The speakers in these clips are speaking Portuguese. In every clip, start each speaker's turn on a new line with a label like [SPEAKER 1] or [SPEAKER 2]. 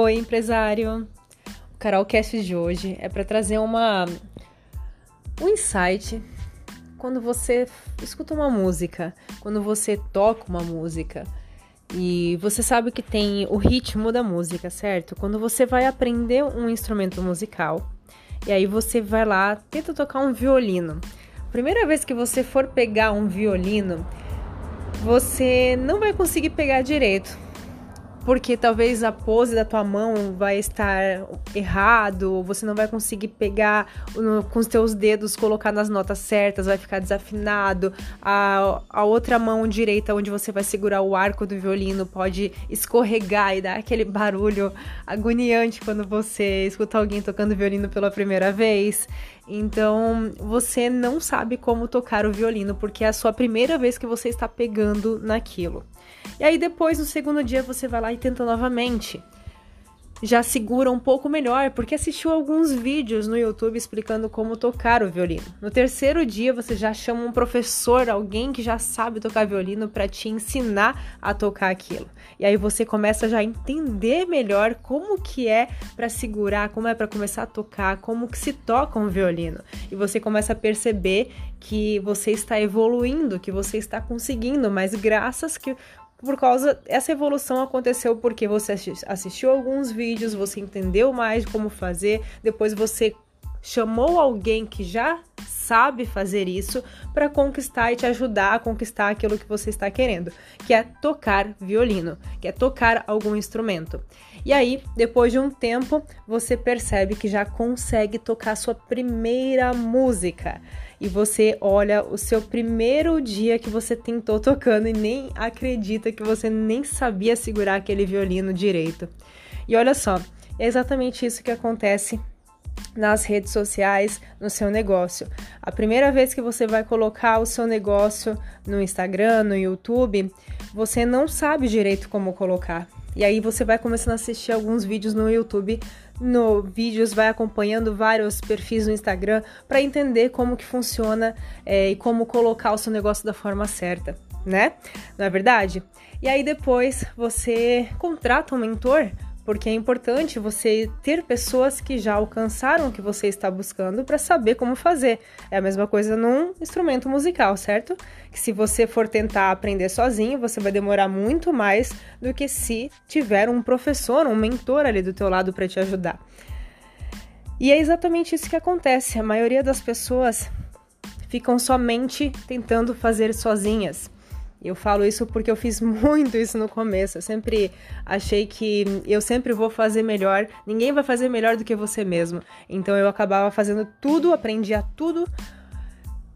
[SPEAKER 1] Oi, empresário. O Carolcast de hoje é para trazer uma um insight quando você escuta uma música, quando você toca uma música. E você sabe que tem o ritmo da música, certo? Quando você vai aprender um instrumento musical, e aí você vai lá, tenta tocar um violino. Primeira vez que você for pegar um violino, você não vai conseguir pegar direito porque talvez a pose da tua mão vai estar errado, você não vai conseguir pegar com os teus dedos, colocar nas notas certas, vai ficar desafinado. A, a outra mão direita, onde você vai segurar o arco do violino, pode escorregar e dar aquele barulho agoniante quando você escuta alguém tocando violino pela primeira vez. Então, você não sabe como tocar o violino, porque é a sua primeira vez que você está pegando naquilo. E aí depois, no segundo dia, você vai lá e tenta novamente já segura um pouco melhor, porque assistiu alguns vídeos no YouTube explicando como tocar o violino. No terceiro dia, você já chama um professor, alguém que já sabe tocar violino, para te ensinar a tocar aquilo. E aí você começa já a entender melhor como que é para segurar, como é para começar a tocar, como que se toca um violino. E você começa a perceber que você está evoluindo, que você está conseguindo, mas graças que por causa essa evolução aconteceu porque você assistiu alguns vídeos, você entendeu mais como fazer, depois você chamou alguém que já sabe fazer isso para conquistar e te ajudar a conquistar aquilo que você está querendo, que é tocar violino, que é tocar algum instrumento. E aí, depois de um tempo, você percebe que já consegue tocar sua primeira música. E você olha o seu primeiro dia que você tentou tocando e nem acredita que você nem sabia segurar aquele violino direito. E olha só, é exatamente isso que acontece nas redes sociais, no seu negócio. A primeira vez que você vai colocar o seu negócio no Instagram, no YouTube, você não sabe direito como colocar. E aí você vai começando a assistir alguns vídeos no YouTube, no vídeos vai acompanhando vários perfis no Instagram para entender como que funciona é, e como colocar o seu negócio da forma certa, né? Não é verdade? E aí depois você contrata um mentor porque é importante você ter pessoas que já alcançaram o que você está buscando para saber como fazer. É a mesma coisa num instrumento musical, certo? Que se você for tentar aprender sozinho, você vai demorar muito mais do que se tiver um professor, um mentor ali do teu lado para te ajudar. E é exatamente isso que acontece. A maioria das pessoas ficam somente tentando fazer sozinhas. Eu falo isso porque eu fiz muito isso no começo. Eu sempre achei que eu sempre vou fazer melhor, ninguém vai fazer melhor do que você mesmo. Então eu acabava fazendo tudo, aprendia tudo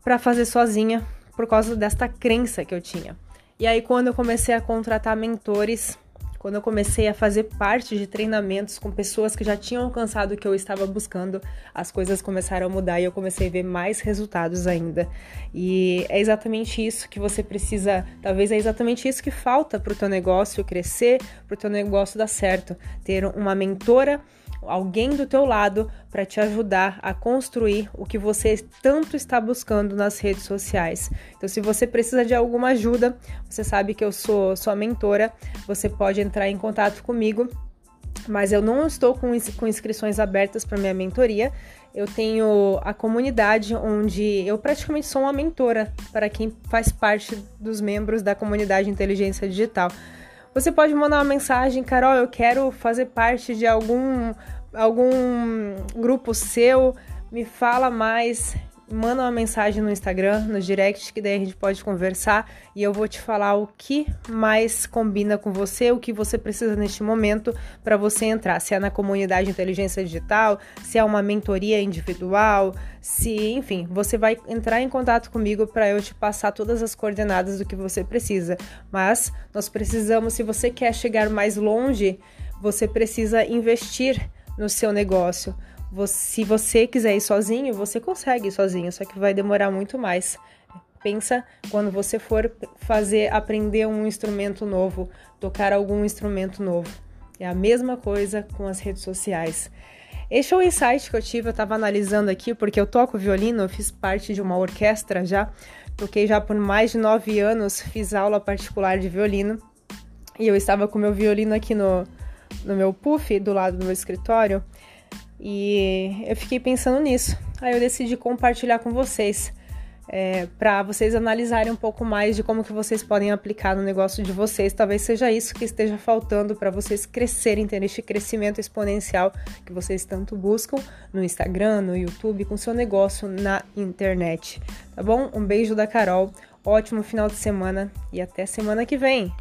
[SPEAKER 1] para fazer sozinha por causa desta crença que eu tinha. E aí quando eu comecei a contratar mentores, quando eu comecei a fazer parte de treinamentos com pessoas que já tinham alcançado o que eu estava buscando, as coisas começaram a mudar e eu comecei a ver mais resultados ainda. E é exatamente isso que você precisa, talvez é exatamente isso que falta para o teu negócio crescer, para o teu negócio dar certo, ter uma mentora alguém do teu lado para te ajudar a construir o que você tanto está buscando nas redes sociais. Então, se você precisa de alguma ajuda, você sabe que eu sou sua mentora, você pode entrar em contato comigo. Mas eu não estou com, inscrições abertas para minha mentoria. Eu tenho a comunidade onde eu praticamente sou uma mentora para quem faz parte dos membros da comunidade Inteligência Digital. Você pode mandar uma mensagem, Carol, eu quero fazer parte de algum algum grupo seu, me fala mais, manda uma mensagem no Instagram, no direct, que daí a gente pode conversar e eu vou te falar o que mais combina com você, o que você precisa neste momento para você entrar. Se é na comunidade Inteligência Digital, se é uma mentoria individual, se, enfim, você vai entrar em contato comigo para eu te passar todas as coordenadas do que você precisa. Mas nós precisamos, se você quer chegar mais longe, você precisa investir no seu negócio. Se você quiser ir sozinho, você consegue ir sozinho, só que vai demorar muito mais. Pensa quando você for fazer aprender um instrumento novo, tocar algum instrumento novo. É a mesma coisa com as redes sociais. Este é o insight que eu tive, eu estava analisando aqui, porque eu toco violino, eu fiz parte de uma orquestra já, toquei já por mais de nove anos, fiz aula particular de violino, e eu estava com meu violino aqui no, no meu puff do lado do meu escritório e eu fiquei pensando nisso. Aí eu decidi compartilhar com vocês é, para vocês analisarem um pouco mais de como que vocês podem aplicar no negócio de vocês. Talvez seja isso que esteja faltando para vocês crescerem, ter este crescimento exponencial que vocês tanto buscam no Instagram, no YouTube, com seu negócio na internet. Tá bom? Um beijo da Carol, ótimo final de semana e até semana que vem.